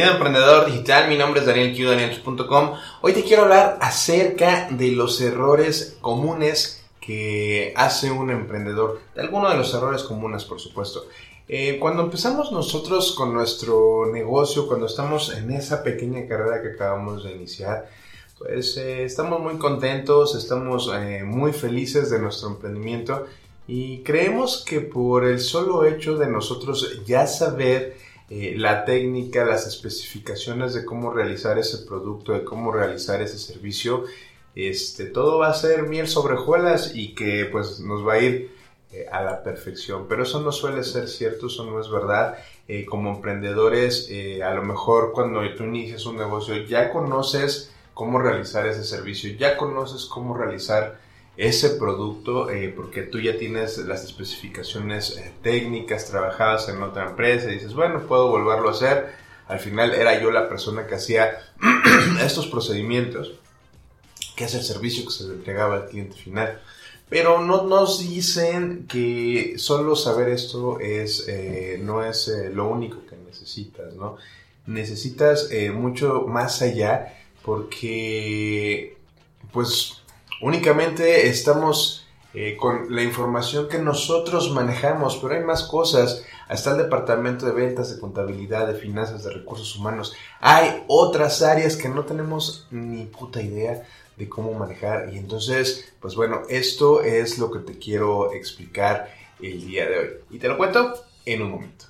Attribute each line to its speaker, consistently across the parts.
Speaker 1: Bienvenido a Emprendedor Digital, mi nombre es Daniel Q, daniel.com. Hoy te quiero hablar acerca de los errores comunes que hace un emprendedor, de algunos de los errores comunes, por supuesto. Eh, cuando empezamos nosotros con nuestro negocio, cuando estamos en esa pequeña carrera que acabamos de iniciar, pues eh, estamos muy contentos, estamos eh, muy felices de nuestro emprendimiento y creemos que por el solo hecho de nosotros ya saber eh, la técnica, las especificaciones de cómo realizar ese producto, de cómo realizar ese servicio, este, todo va a ser miel sobre hojuelas y que pues nos va a ir eh, a la perfección. Pero eso no suele ser cierto, eso no es verdad. Eh, como emprendedores, a lo mejor cuando tú inicias un negocio ya conoces cómo realizar ese servicio, ya conoces cómo realizar ese producto eh, porque tú ya tienes las especificaciones eh, técnicas trabajadas en otra empresa y dices, bueno, puedo volverlo a hacer. Al final era yo la persona que hacía estos procedimientos, que es el servicio que se le entregaba al cliente final. Pero no nos dicen que solo saber esto es, eh, no es lo único que necesitas, ¿no? Necesitas mucho más allá porque, pues, Únicamente estamos eh, con la información que nosotros manejamos, pero hay más cosas. Hasta el departamento de ventas, de contabilidad, de finanzas, de recursos humanos. Hay otras áreas que no tenemos ni puta idea de cómo manejar. Y entonces, pues bueno, esto es lo que te quiero explicar el día de hoy. Y te lo cuento en un momento.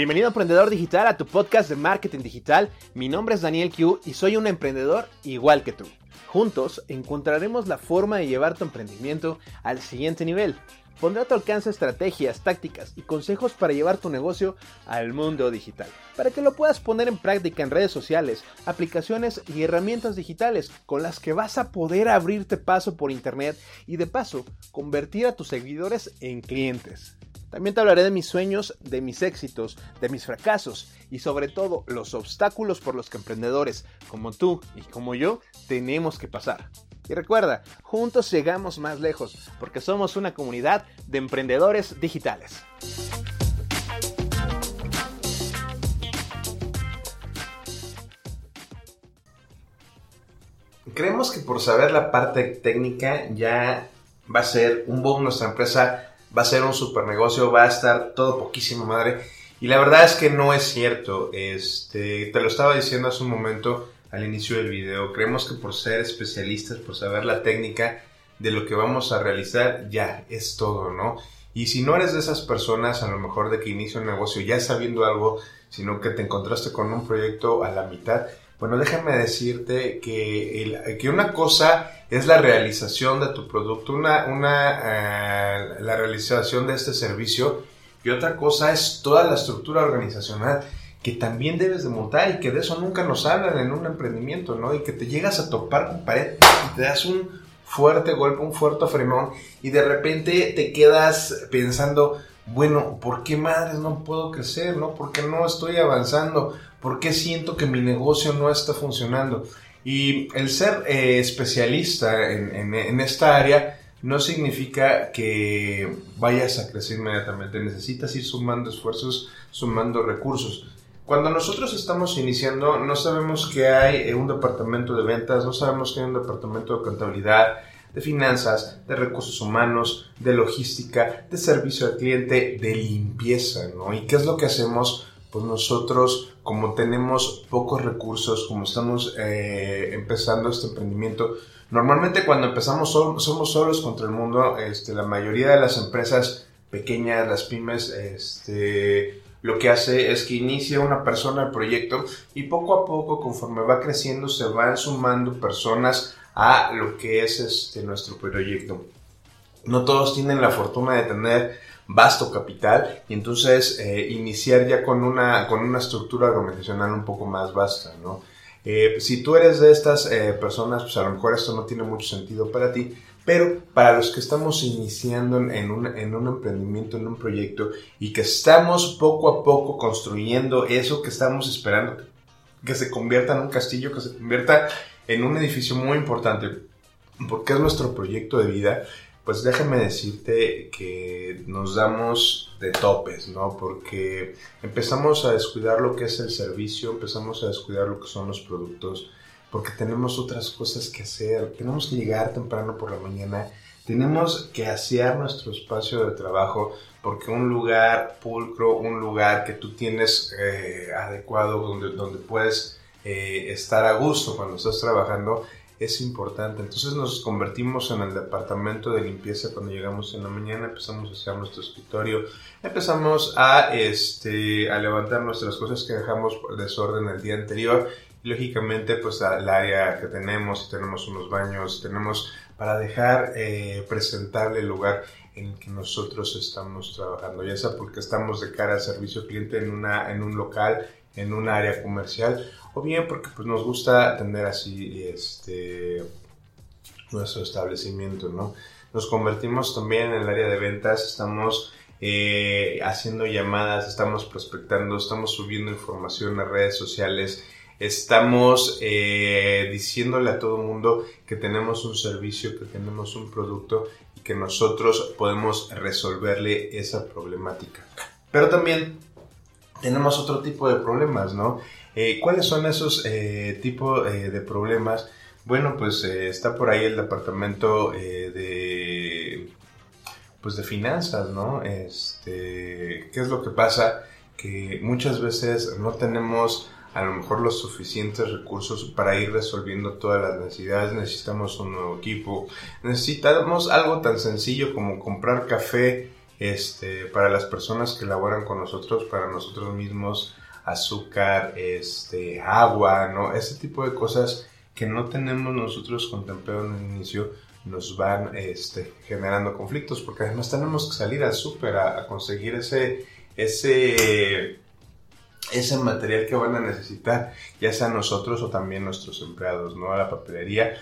Speaker 1: Bienvenido Emprendedor Digital a tu podcast de marketing digital. Mi nombre es Daniel Q y soy un emprendedor igual que tú. Juntos encontraremos la forma de llevar tu emprendimiento al siguiente nivel. Pondré a tu alcance estrategias, tácticas y consejos para llevar tu negocio al mundo digital, para que lo puedas poner en práctica en redes sociales, aplicaciones y herramientas digitales con las que vas a poder abrirte paso por internet y de paso convertir a tus seguidores en clientes. También te hablaré de mis sueños, de mis éxitos, de mis fracasos y sobre todo los obstáculos por los que emprendedores como tú y como yo tenemos que pasar. Y recuerda, juntos llegamos más lejos porque somos una comunidad de emprendedores digitales. Creemos que por saber la parte técnica ya va a ser un boom nuestra empresa va a ser un super negocio, va a estar todo poquísimo madre. Y la verdad es que no es cierto. Este, te lo estaba diciendo hace un momento al inicio del video. Creemos que por ser especialistas, por saber la técnica de lo que vamos a realizar, ya es todo, ¿no? Y si no eres de esas personas, a lo mejor de que inicia un negocio ya sabiendo algo, sino que te encontraste con un proyecto a la mitad, bueno, déjame decirte que, que una cosa es la realización de tu producto, una, una eh, la realización de este servicio y otra cosa es toda la estructura organizacional que también debes de montar y que de eso nunca nos hablan en un emprendimiento, ¿no? Y que te llegas a topar con pared y te das un fuerte golpe, un fuerte frenón y de repente te quedas pensando, bueno, ¿por qué madres no puedo crecer, no? ¿Por qué no estoy avanzando? ¿Por qué siento que mi negocio no está funcionando? Y el ser eh, especialista en, esta área no significa que vayas a crecer inmediatamente. Necesitas ir sumando esfuerzos, sumando recursos. Cuando nosotros estamos iniciando, no sabemos que hay eh, un departamento de ventas, no sabemos que hay un departamento de contabilidad, de finanzas, de recursos humanos, de logística, de servicio al cliente, de limpieza, ¿no? ¿Y qué es lo que hacemos? pues nosotros como tenemos pocos recursos, como estamos eh, empezando este emprendimiento, normalmente cuando empezamos somos solos contra el mundo, este, la mayoría de las empresas pequeñas, las pymes, este, lo que hace es que inicia una persona el proyecto y poco a poco, conforme va creciendo, se van sumando personas a lo que es este, nuestro proyecto. No todos tienen la fortuna de tener vasto capital y entonces eh, iniciar ya con una, con una estructura organizacional un poco más vasta, ¿no? Eh, si tú eres de estas eh, personas, pues a lo mejor esto no tiene mucho sentido para ti, pero para los que estamos iniciando en un, en un emprendimiento, en un proyecto y que estamos poco a poco construyendo eso que estamos esperando, que se convierta en un castillo, que se convierta en un edificio muy importante. porque es nuestro proyecto de vida, pues déjame decirte que nos damos de topes, ¿no? Porque empezamos a descuidar lo que es el servicio, empezamos a descuidar lo que son los productos, porque tenemos otras cosas que hacer, tenemos que llegar temprano por la mañana, tenemos que asear nuestro espacio de trabajo, porque un lugar pulcro, un lugar que tú tienes eh, adecuado, donde, donde puedes eh, estar a gusto cuando estás trabajando, es importante. Entonces nos convertimos en el departamento de limpieza cuando llegamos en la mañana, empezamos a hacer nuestro escritorio, empezamos a, este, a levantar nuestras cosas que dejamos por desorden el día anterior. Lógicamente, pues el área que tenemos, tenemos unos baños, tenemos para dejar eh, presentable el lugar en que nosotros estamos trabajando, ya sea porque estamos de cara al servicio cliente en, una, en un local, en un área comercial, o bien porque pues, nos gusta atender así este, nuestro establecimiento, ¿no? Nos convertimos también en el área de ventas, estamos eh, haciendo llamadas, estamos prospectando, estamos subiendo información a redes sociales, estamos eh, diciéndole a todo mundo que tenemos un servicio, que tenemos un producto y que nosotros podemos resolverle esa problemática. Pero también tenemos otro tipo de problemas, ¿no? Eh, ¿Cuáles son esos eh, tipos de problemas? Bueno, pues está por ahí el departamento de, pues de finanzas, ¿no? Este, ¿Qué es lo que pasa? Que muchas veces no tenemos a lo mejor los suficientes recursos para ir resolviendo todas las necesidades. Necesitamos un nuevo equipo. Necesitamos algo tan sencillo como comprar café este, para las personas que laboran con nosotros, para nosotros mismos, azúcar, este, agua, ¿no? Ese tipo de cosas que no tenemos nosotros contemplado en el inicio nos van este, generando conflictos porque además tenemos que salir al súper a, conseguir ese, ese, ese material que van a necesitar, ya sea nosotros o también nuestros empleados, ¿no? A la papelería.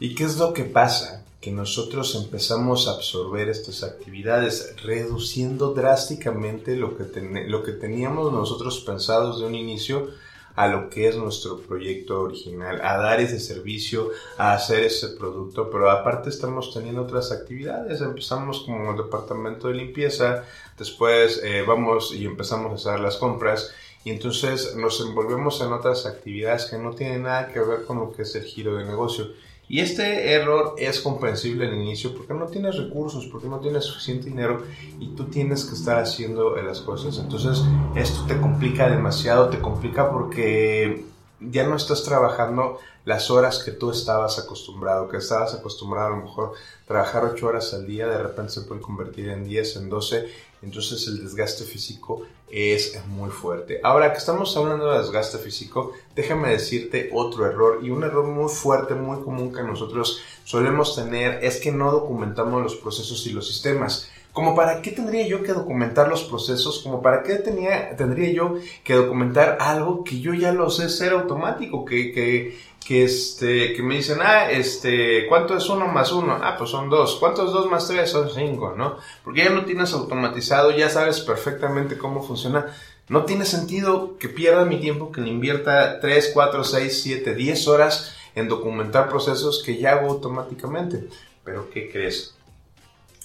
Speaker 1: ¿Y qué es lo que pasa? que nosotros empezamos a absorber estas actividades, reduciendo drásticamente lo que, lo que teníamos nosotros pensados de un inicio a lo que es nuestro proyecto original, a dar ese servicio, a hacer ese producto, pero aparte estamos teniendo otras actividades, empezamos como el departamento de limpieza, después eh, vamos y empezamos a hacer las compras y entonces nos envolvemos en otras actividades que no tienen nada que ver con lo que es el giro de negocio y este error es comprensible al inicio porque no tienes recursos, porque no tienes suficiente dinero y tú tienes que estar haciendo las cosas. Entonces esto te complica demasiado, te complica porque ya no estás trabajando las horas que tú estabas acostumbrado, que estabas acostumbrado a lo mejor trabajar 8 horas al día, de repente se puede convertir en 10, en 12, entonces el desgaste físico es muy fuerte. Ahora que estamos hablando de desgaste físico, déjame decirte otro error y un error muy fuerte, muy común que nosotros solemos tener es que no documentamos los procesos y los sistemas. Como para qué tendría yo que documentar los procesos, como para qué tendría yo que documentar algo que yo ya lo sé ser automático, que, que, que, este, que me dicen, ah, este, ¿cuánto es uno más uno? Ah, pues son dos. ¿Cuánto es dos más tres? Son cinco, ¿no? Porque ya no tienes automatizado, ya sabes perfectamente cómo funciona. No tiene sentido que pierda mi tiempo, que le invierta 3, 4, 6, 7, 10 horas en documentar procesos que ya hago automáticamente. Pero ¿qué crees?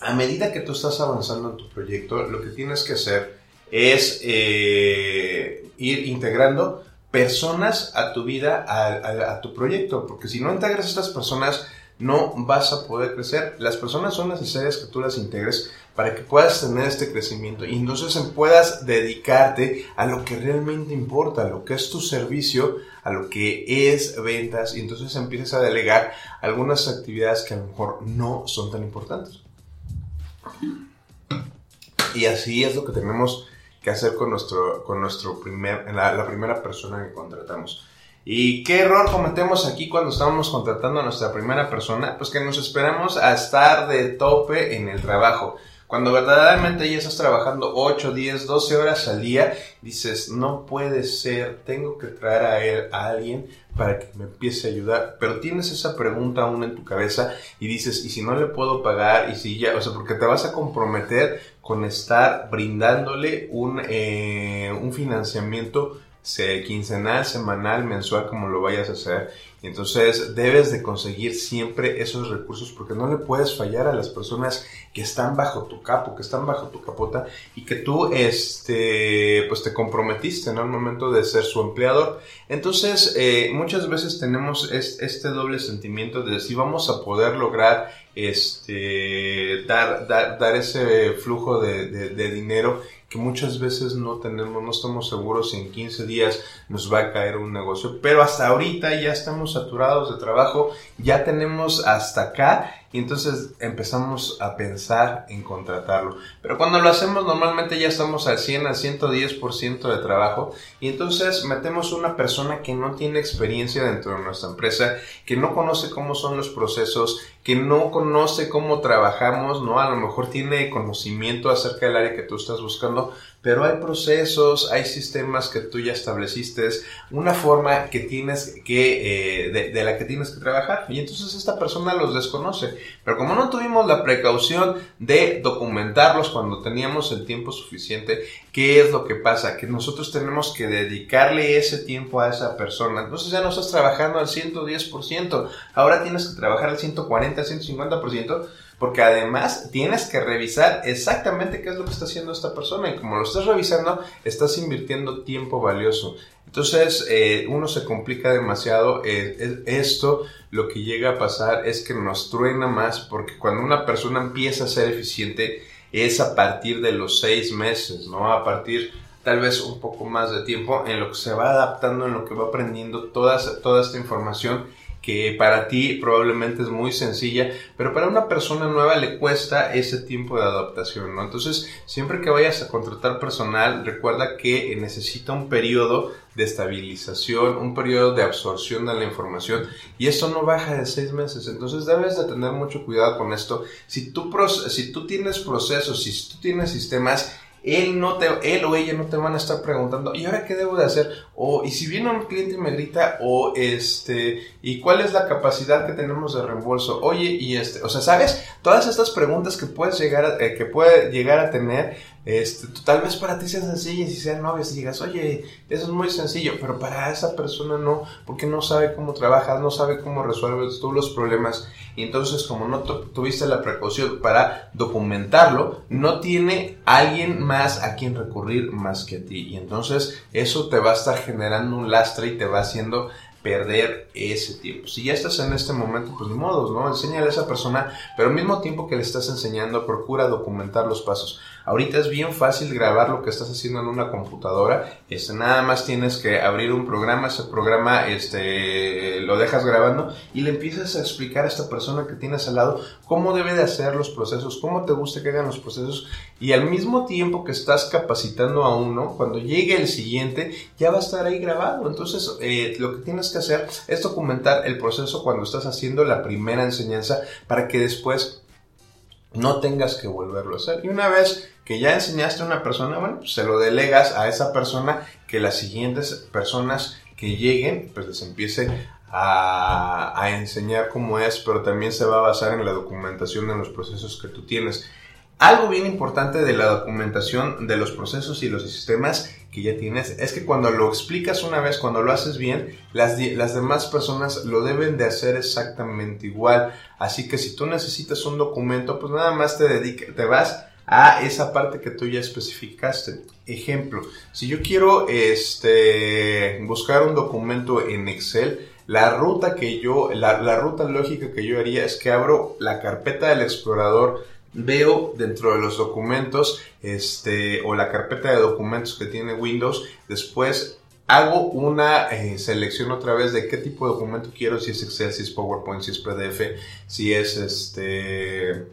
Speaker 1: A medida que tú estás avanzando en tu proyecto, lo que tienes que hacer es eh, ir integrando personas a tu vida, a, tu proyecto, porque si no integras a estas personas, no vas a poder crecer. Las personas son necesarias que tú las integres para que puedas tener este crecimiento y entonces puedas dedicarte a lo que realmente importa, a lo que es tu servicio, a lo que es ventas y entonces empiezas a delegar algunas actividades que a lo mejor no son tan importantes. Y así es lo que tenemos que hacer con nuestro, con nuestro primer, la, la primera persona que contratamos. ¿Y qué error cometemos aquí cuando estamos contratando a nuestra primera persona? Pues que nos esperamos a estar de tope en el trabajo. Cuando verdaderamente ya estás trabajando 8, 10, 12 horas al día, dices, no puede ser, tengo que traer a, él, a alguien para que me empiece a ayudar. Pero tienes esa pregunta aún en tu cabeza y dices, ¿y si no le puedo pagar? Y si ya, o sea, porque te vas a comprometer con estar brindándole un, eh, un financiamiento quincenal, semanal, mensual, como lo vayas a hacer. Entonces debes de conseguir siempre esos recursos porque no le puedes fallar a las personas que están bajo tu capo, que están bajo tu capota y que tú este, pues te comprometiste en el momento de ser su empleador. Entonces eh, muchas veces tenemos este doble sentimiento de si vamos a poder lograr este, dar, dar, ese flujo de dinero que muchas veces no tenemos, no estamos seguros si en 15 días nos va a caer un negocio, pero hasta ahorita ya estamos saturados de trabajo, ya tenemos hasta acá y entonces empezamos a pensar en contratarlo. Pero cuando lo hacemos normalmente ya estamos al 100, al 110% de trabajo y entonces metemos una persona que no tiene experiencia dentro de nuestra empresa, que no conoce cómo son los procesos, que no conoce cómo trabajamos, ¿no? A lo mejor tiene conocimiento acerca del área que tú estás buscando, pero hay procesos, hay sistemas que tú ya estableciste, una forma que tienes que, eh, de, la que tienes que trabajar. Y entonces esta persona los desconoce. Pero como no tuvimos la precaución de documentarlos cuando teníamos el tiempo suficiente, ¿qué es lo que pasa? Que nosotros tenemos que dedicarle ese tiempo a esa persona. Entonces ya no estás trabajando al 110%, ahora tienes que trabajar al 140, 150% porque además tienes que revisar exactamente qué es lo que está haciendo esta persona y como lo estás revisando, estás invirtiendo tiempo valioso. Entonces, eh, uno se complica demasiado. Eh, esto lo que llega a pasar es que nos truena más porque cuando una persona empieza a ser eficiente es a partir de los seis meses, ¿no? A partir tal vez un poco más de tiempo en lo que se va adaptando, en lo que va aprendiendo toda, toda esta información que para ti probablemente es muy sencilla, pero para una persona nueva le cuesta ese tiempo de adaptación, ¿no? Entonces, siempre que vayas a contratar personal, recuerda que necesita un periodo de estabilización, un periodo de absorción de la información y esto no baja de seis meses. Entonces debes de tener mucho cuidado con esto. Si tú, si tú tienes procesos, si tú tienes sistemas él, no te, él o ella no te van a estar preguntando, ¿y ahora qué debo de hacer? O, y si viene un cliente y me grita, o este, ¿y cuál es la capacidad que tenemos de reembolso? Oye, y este, o sea, ¿sabes? Todas estas preguntas que puedes llegar a, eh, que puede llegar a tener, este, tal vez para ti sean sencillas y sean novias y digas, oye, eso es muy sencillo, pero para esa persona no, porque no sabe cómo trabajas, no sabe cómo resuelves tú los problemas. Y entonces, como no tuviste la precaución para documentarlo, no tiene alguien más a quien recurrir más que a ti. Y entonces, eso te va a estar generando un lastre y te va haciendo perder ese tiempo. Si ya estás en este momento, pues ni modos, ¿no? Enséñale a esa persona, pero al mismo tiempo que le estás enseñando, procura documentar los pasos. Ahorita es bien fácil grabar lo que estás haciendo en una computadora. Este, nada más tienes que abrir un programa, ese programa este, lo dejas grabando y le empiezas a explicar a esta persona que tienes al lado cómo debe de hacer los procesos, cómo te gusta que hagan los procesos y al mismo tiempo que estás capacitando a uno, cuando llegue el siguiente ya va a estar ahí grabado. Entonces eh, lo que tienes que hacer es documentar el proceso cuando estás haciendo la primera enseñanza para que después no tengas que volverlo a hacer. Y una vez que ya enseñaste a una persona, bueno, pues se lo delegas a esa persona que las siguientes personas que lleguen, pues les empiece a, a, enseñar cómo es, pero también se va a basar en la documentación de los procesos que tú tienes. Algo bien importante de la documentación de los procesos y los sistemas que ya tienes es que cuando lo explicas una vez, cuando lo haces bien, las, las demás personas lo deben de hacer exactamente igual. Así que si tú necesitas un documento, pues nada más te, dedica, te vas a esa parte que tú ya especificaste. Ejemplo, si yo quiero este, buscar un documento en Excel, la ruta que yo, la, la ruta lógica que yo haría es que abro la carpeta del explorador, veo dentro de los documentos, este, o la carpeta de documentos que tiene Windows, después hago una eh, selección otra vez de qué tipo de documento quiero, si es Excel, si es PowerPoint, si es PDF, si es este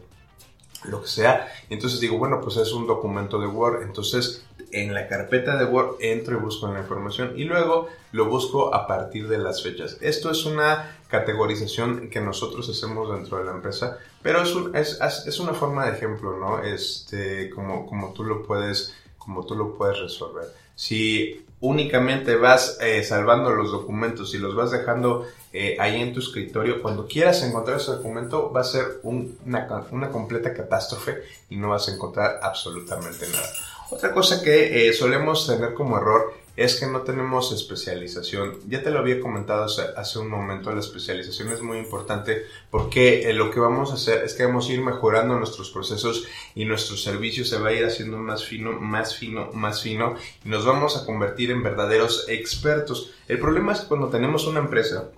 Speaker 1: lo que sea. Entonces digo, bueno, pues es un documento de Word. Entonces en la carpeta de Word entro y busco la información y luego lo busco a partir de las fechas. Esto es una categorización que nosotros hacemos dentro de la empresa, pero es, es, es una forma de ejemplo, ¿no? Este, como, como, tú lo puedes, como tú lo puedes resolver. Si únicamente vas eh, salvando los documentos y los vas dejando eh, ahí en tu escritorio, cuando quieras encontrar ese documento va a ser una, una, completa catástrofe y no vas a encontrar absolutamente nada. Otra cosa que eh, solemos tener como error es que no tenemos especialización. Ya te lo había comentado hace, un momento, la especialización es muy importante porque eh, lo que vamos a hacer es que vamos a ir mejorando nuestros procesos y nuestro servicio se va a ir haciendo más fino, más fino, más fino y nos vamos a convertir en verdaderos expertos. El problema es que cuando tenemos una empresa,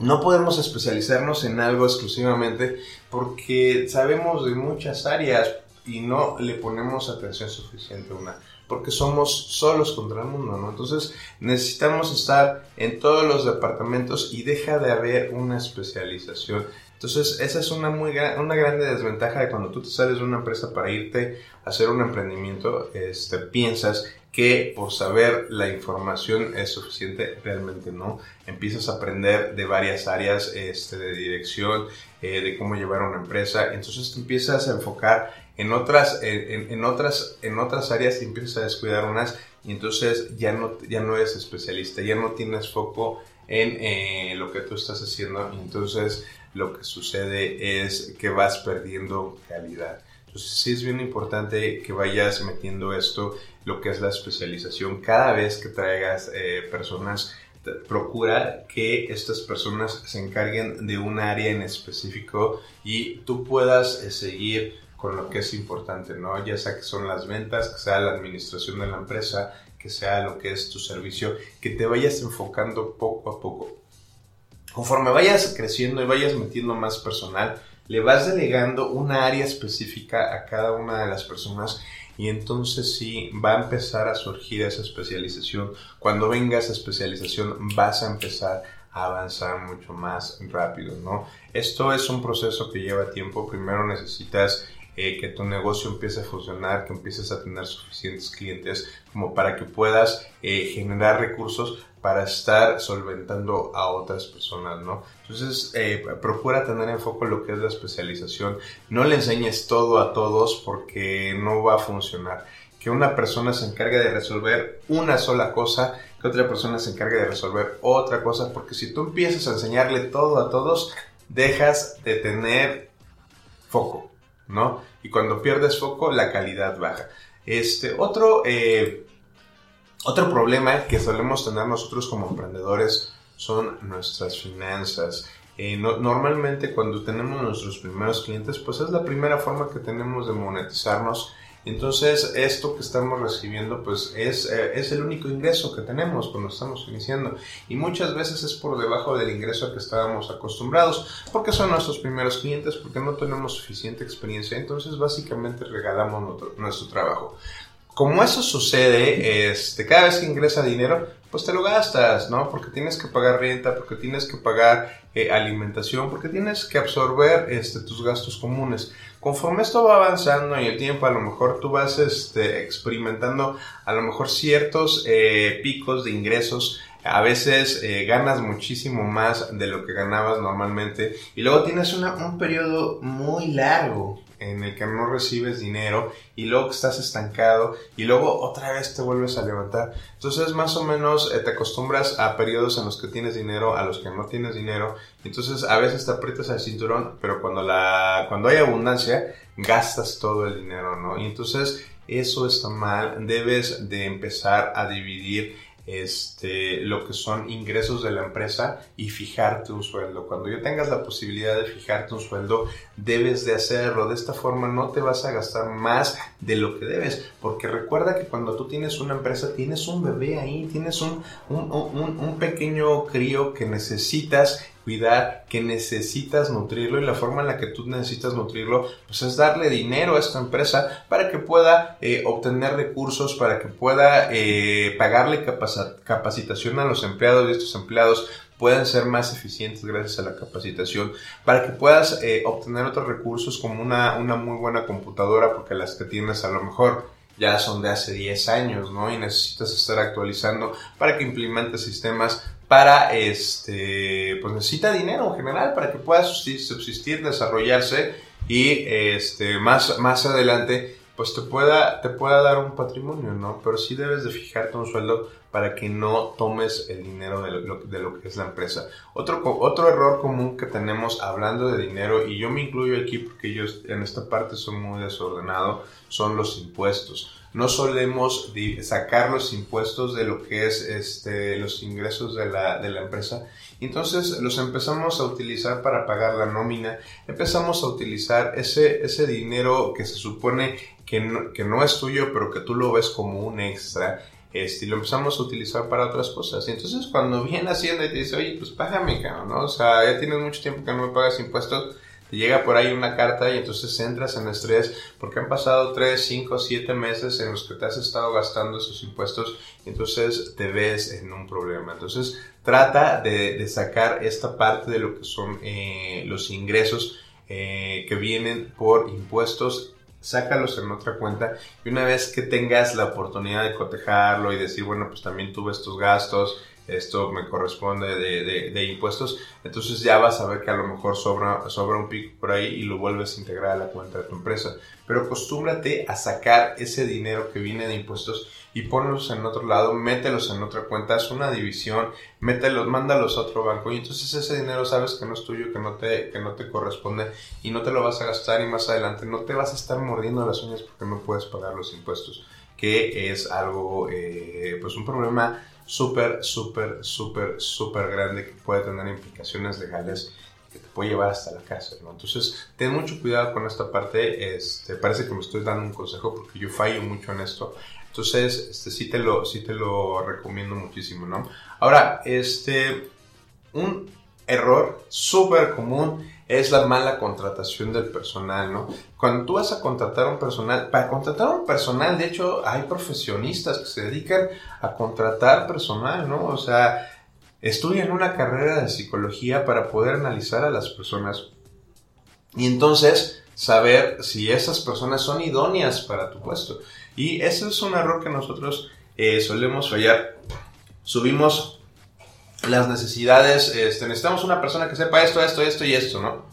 Speaker 1: no podemos especializarnos en algo exclusivamente porque sabemos de muchas áreas y no le ponemos atención suficiente a una porque somos solos contra el mundo, ¿no? Entonces necesitamos estar en todos los departamentos y deja de haber una especialización. Entonces esa es una muy una grande desventaja de cuando tú te sales de una empresa para irte a hacer un emprendimiento, este, piensas que por saber la información es suficiente, realmente no. Empiezas a aprender de varias áreas este, de dirección, eh, de cómo llevar una empresa, entonces te empiezas a enfocar en otras, en, otras, en otras áreas empiezas a descuidar unas y entonces ya no, ya no eres especialista, ya no tienes foco en eh, lo que tú estás haciendo y entonces lo que sucede es que vas perdiendo calidad. Entonces sí es bien importante que vayas metiendo esto, lo que es la especialización, cada vez que traigas eh, personas procura que estas personas se encarguen de un área en específico y tú puedas eh, seguir con lo que es importante, ¿no? Ya sea que son las ventas, que sea la administración de la empresa, que sea lo que es tu servicio, que te vayas enfocando poco a poco. Conforme vayas creciendo y vayas metiendo más personal, le vas delegando una área específica a cada una de las personas y entonces sí va a empezar a surgir esa especialización. Cuando venga esa especialización vas a empezar a avanzar mucho más rápido, ¿no? Esto es un proceso que lleva tiempo. Primero necesitas eh, que tu negocio empiece a funcionar, que empieces a tener suficientes clientes como para que puedas eh, generar recursos para estar solventando a otras personas, ¿no? Entonces, eh, procura tener en foco lo que es la especialización. No le enseñes todo a todos porque no va a funcionar. Que una persona se encargue de resolver una sola cosa, que otra persona se encargue de resolver otra cosa, porque si tú empiezas a enseñarle todo a todos, dejas de tener foco. ¿No? Y cuando pierdes foco, la calidad baja. Este, otro, eh, otro problema que solemos tener nosotros como emprendedores son nuestras finanzas. Eh, normalmente cuando tenemos nuestros primeros clientes, pues es la primera forma que tenemos de monetizarnos entonces, esto que estamos recibiendo, pues es, eh, es el único ingreso que tenemos cuando estamos iniciando. Y muchas veces es por debajo del ingreso que estábamos acostumbrados, porque son nuestros primeros clientes, porque no tenemos suficiente experiencia. Entonces, básicamente regalamos nuestro, trabajo. Como eso sucede, este, cada vez que ingresa dinero, pues te lo gastas, ¿no? Porque tienes que pagar renta, porque tienes que pagar eh, alimentación, porque tienes que absorber este, tus gastos comunes. Conforme esto va avanzando en el tiempo, a lo mejor tú vas este, experimentando a lo mejor ciertos eh, picos de ingresos a veces eh, ganas muchísimo más de lo que ganabas normalmente y luego tienes un periodo muy largo en el que no recibes dinero y luego estás estancado y luego otra vez te vuelves a levantar. Entonces más o menos eh, te acostumbras a periodos en los que tienes dinero, a los que no tienes dinero. Entonces a veces te aprietas el cinturón, pero cuando, la, cuando hay abundancia gastas todo el dinero, ¿no? Y entonces eso está mal. Debes de empezar a dividir este, lo que son ingresos de la empresa y fijarte un sueldo. Cuando ya tengas la posibilidad de fijarte un sueldo, debes de hacerlo. De esta forma no te vas a gastar más de lo que debes, porque recuerda que cuando tú tienes una empresa, tienes un bebé ahí, tienes un, un, un, un pequeño crío que necesitas cuidar, que necesitas nutrirlo y la forma en la que tú necesitas nutrirlo, pues es darle dinero a esta empresa para que pueda eh, obtener recursos, para que pueda eh, pagarle capacitación a los empleados y estos empleados puedan ser más eficientes gracias a la capacitación, para que puedas eh, obtener otros recursos como una, una muy buena computadora, porque las que tienes a lo mejor ya son de hace 10 años, ¿no? Y necesitas estar actualizando para que implementes sistemas para este pues necesita dinero en general para que pueda subsistir, desarrollarse y este más más adelante pues te pueda te pueda dar un patrimonio no pero sí debes de fijarte un sueldo para que no tomes el dinero de lo, de lo que es la empresa. Otro otro error común que tenemos hablando de dinero y yo me incluyo aquí porque yo en esta parte soy muy desordenado son los impuestos no solemos sacar los impuestos de lo que es este, los ingresos de la, de la empresa. Entonces los empezamos a utilizar para pagar la nómina, empezamos a utilizar ese, ese dinero que se supone que no, que no es tuyo, pero que tú lo ves como un extra, este, y lo empezamos a utilizar para otras cosas. Y entonces cuando viene Hacienda y te dice, oye, pues págame, ¿no? O sea, ya tienes mucho tiempo que no me pagas impuestos, te llega por ahí una carta y entonces entras en estrés porque han pasado 3, 5, 7 meses en los que te has estado gastando esos impuestos y entonces te ves en un problema. Entonces trata de, sacar esta parte de lo que son eh, los ingresos eh, que vienen por impuestos sácalos en otra cuenta y una vez que tengas la oportunidad de cotejarlo y decir, bueno, pues también tuve estos gastos, esto me corresponde de, impuestos, entonces ya vas a ver que a lo mejor sobra, sobra un pico por ahí y lo vuelves a integrar a la cuenta de tu empresa. Pero acostúmbrate a sacar ese dinero que viene de impuestos y ponlos en otro lado, mételos en otra cuenta, haz una división, mételos, mándalos a otro banco y entonces ese dinero sabes que no es tuyo, que no te, que no te corresponde y no te lo vas a gastar y más adelante no te vas a estar mordiendo las uñas porque no puedes pagar los impuestos, que es algo, eh, pues un problema súper, súper, súper, súper grande que puede tener implicaciones legales que te puede llevar hasta la cárcel, ¿no? Entonces, ten mucho cuidado con esta parte, este, parece que me estoy dando un consejo porque yo fallo mucho en esto, entonces, este, sí te lo, sí te lo recomiendo muchísimo, ¿no? Ahora, este, un error súper común es la mala contratación del personal, ¿no? Cuando tú vas a contratar un personal, para contratar un personal, de hecho, hay profesionistas que se dedican a contratar personal, ¿no? O sea, estudian una carrera de psicología para poder analizar a las personas y entonces saber si esas personas son idóneas para tu puesto. Y ese es un error que nosotros eh, solemos fallar. Subimos las necesidades, este, necesitamos una persona que sepa esto, esto, esto y esto, ¿no?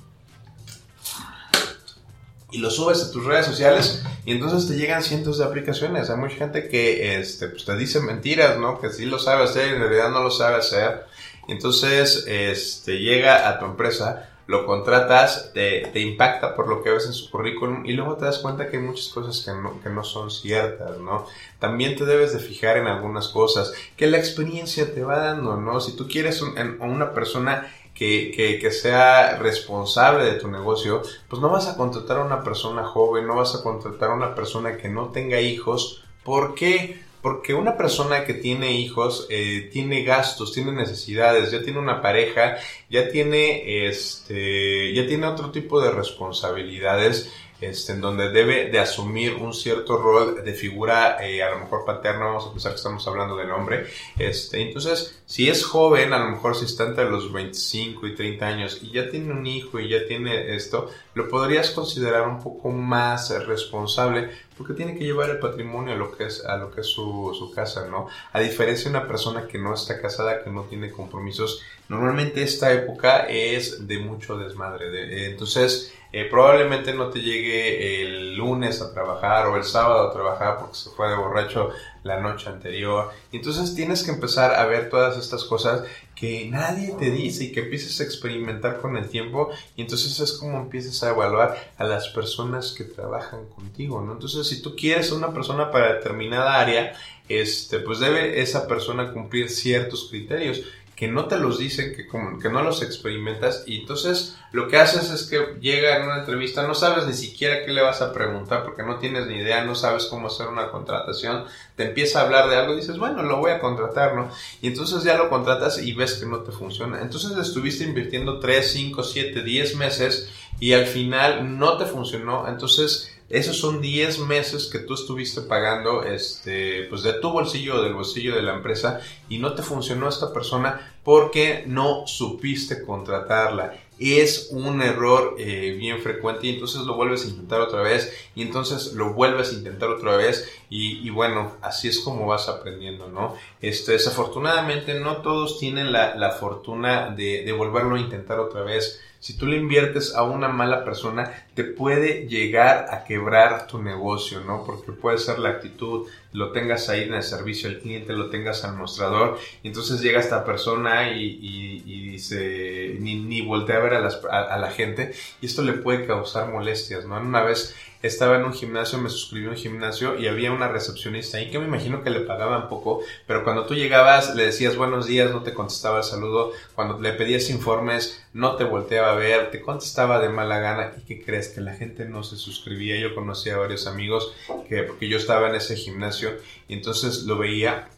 Speaker 1: Y lo subes a tus redes sociales y entonces te llegan cientos de aplicaciones. Hay mucha gente que este, pues te dice mentiras, ¿no? Que sí lo sabe hacer y en realidad no lo sabe hacer. Entonces, este, llega a tu empresa lo contratas, te, impacta por lo que ves en su currículum y luego te das cuenta que hay muchas cosas que no, que no son ciertas, ¿no? También te debes de fijar en algunas cosas que la experiencia te va dando, ¿no? Si tú quieres una persona que, que, que, sea responsable de tu negocio, pues no vas a contratar a una persona joven, no vas a contratar a una persona que no tenga hijos. ¿Por qué? Porque una persona que tiene hijos eh, tiene gastos, tiene necesidades, ya tiene una pareja, ya tiene este, ya tiene otro tipo de responsabilidades este, en donde debe de asumir un cierto rol de figura, eh, a lo mejor paterna, vamos a pensar que estamos hablando del hombre. Este, entonces, si es joven, a lo mejor si está entre los 25 y 30 años y ya tiene un hijo y ya tiene esto, lo podrías considerar un poco más responsable porque tiene que llevar el patrimonio a lo que es, a lo que es su, su casa, ¿no? A diferencia de una persona que no está casada, que no tiene compromisos, normalmente esta época es de mucho desmadre. De, entonces, eh, probablemente no te llegue el lunes a trabajar o el sábado a trabajar porque se fue de borracho la noche anterior. Entonces tienes que empezar a ver todas estas cosas que nadie te dice y que empieces a experimentar con el tiempo y entonces es como empiezas a evaluar a las personas que trabajan contigo, ¿no? Entonces si tú quieres una persona para determinada área, este, pues debe esa persona cumplir ciertos criterios que no te los dicen, que, que no los experimentas y entonces lo que haces es que llega en una entrevista, no sabes ni siquiera qué le vas a preguntar porque no tienes ni idea, no sabes cómo hacer una contratación, te empieza a hablar de algo y dices, bueno, lo voy a contratar, ¿no? Y entonces ya lo contratas y ves que no te funciona. Entonces estuviste invirtiendo 3, 5, 7, 10 meses y al final no te funcionó, entonces esos son 10 meses que tú estuviste pagando este, pues de tu bolsillo o del bolsillo de la empresa y no te funcionó esta persona porque no supiste contratarla. Es un error eh, bien frecuente y entonces lo vuelves a intentar otra vez y entonces lo vuelves a intentar otra vez y, bueno, así es como vas aprendiendo, ¿no? Este, desafortunadamente no todos tienen la, fortuna de, de volverlo a intentar otra vez si tú le inviertes a una mala persona, te puede llegar a quebrar tu negocio, ¿no? Porque puede ser la actitud, lo tengas ahí en el servicio al cliente, lo tengas al mostrador, y entonces llega esta persona y, dice, ni, ni, voltea a ver a, la gente, y esto le puede causar molestias, ¿no? Una vez estaba en un gimnasio, me suscribí a un gimnasio y había una recepcionista ahí que me imagino que le pagaban poco, pero cuando tú llegabas le decías buenos días, no te contestaba el saludo, cuando le pedías informes no te volteaba a ver, te contestaba de mala gana y qué crees que la gente no se suscribía. Yo conocía a varios amigos que porque yo estaba en ese gimnasio y entonces lo veía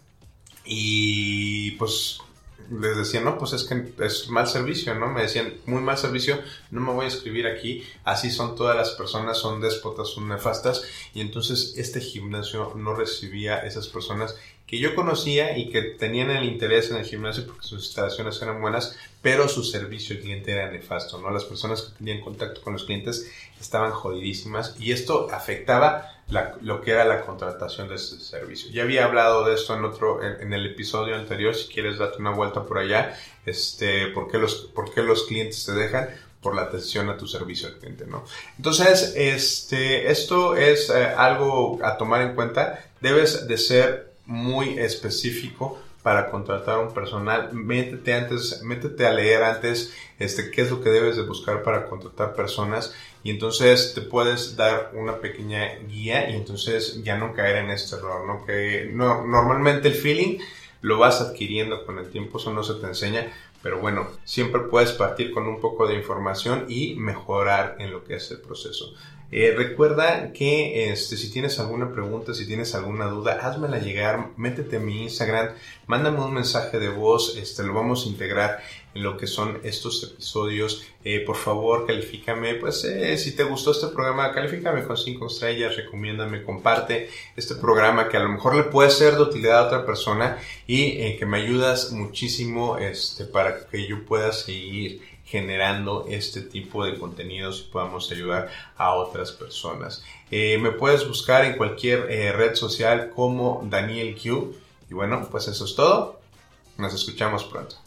Speaker 1: y pues les decía, no, pues es que es mal servicio, ¿no? Me decían, muy mal servicio, no me voy a escribir aquí, así son todas las personas, son déspotas, son nefastas, y entonces este gimnasio no recibía esas personas que yo conocía y que tenían el interés en el gimnasio porque sus instalaciones eran buenas, pero su servicio al cliente era nefasto, ¿no? Las personas que tenían contacto con los clientes estaban jodidísimas y esto afectaba lo que era la contratación de ese servicio. Ya había hablado de esto en otro, en, el episodio anterior, si quieres date una vuelta por allá, este, ¿por qué los, por los clientes te dejan? por la atención a tu servicio al cliente, ¿no? Entonces, este, esto es eh, algo a tomar en cuenta. Debes de ser muy específico para contratar un personal. Métete antes, métete a leer antes, este, qué es lo que debes de buscar para contratar personas y entonces te puedes dar una pequeña guía y entonces ya no caer en este error, ¿no? Que no, normalmente el feeling lo vas adquiriendo con el tiempo, eso no se te enseña, pero bueno, siempre puedes partir con un poco de información y mejorar en lo que es el proceso. Eh, recuerda que este, si tienes alguna pregunta, si tienes alguna duda, házmela llegar, métete en mi Instagram, mándame un mensaje de voz, este, lo vamos a integrar en lo que son estos episodios. Eh, por favor, califícame, pues eh, si te gustó este programa, califícame con 5 estrellas, recomiéndame, comparte este programa que a lo mejor le puede ser de utilidad a otra persona y que me ayudas muchísimo este, para que yo pueda seguir generando este tipo de contenidos y podamos ayudar a otras personas. Eh, me puedes buscar en cualquier eh, red social como Daniel Q. Y bueno, pues eso es todo. Nos escuchamos pronto.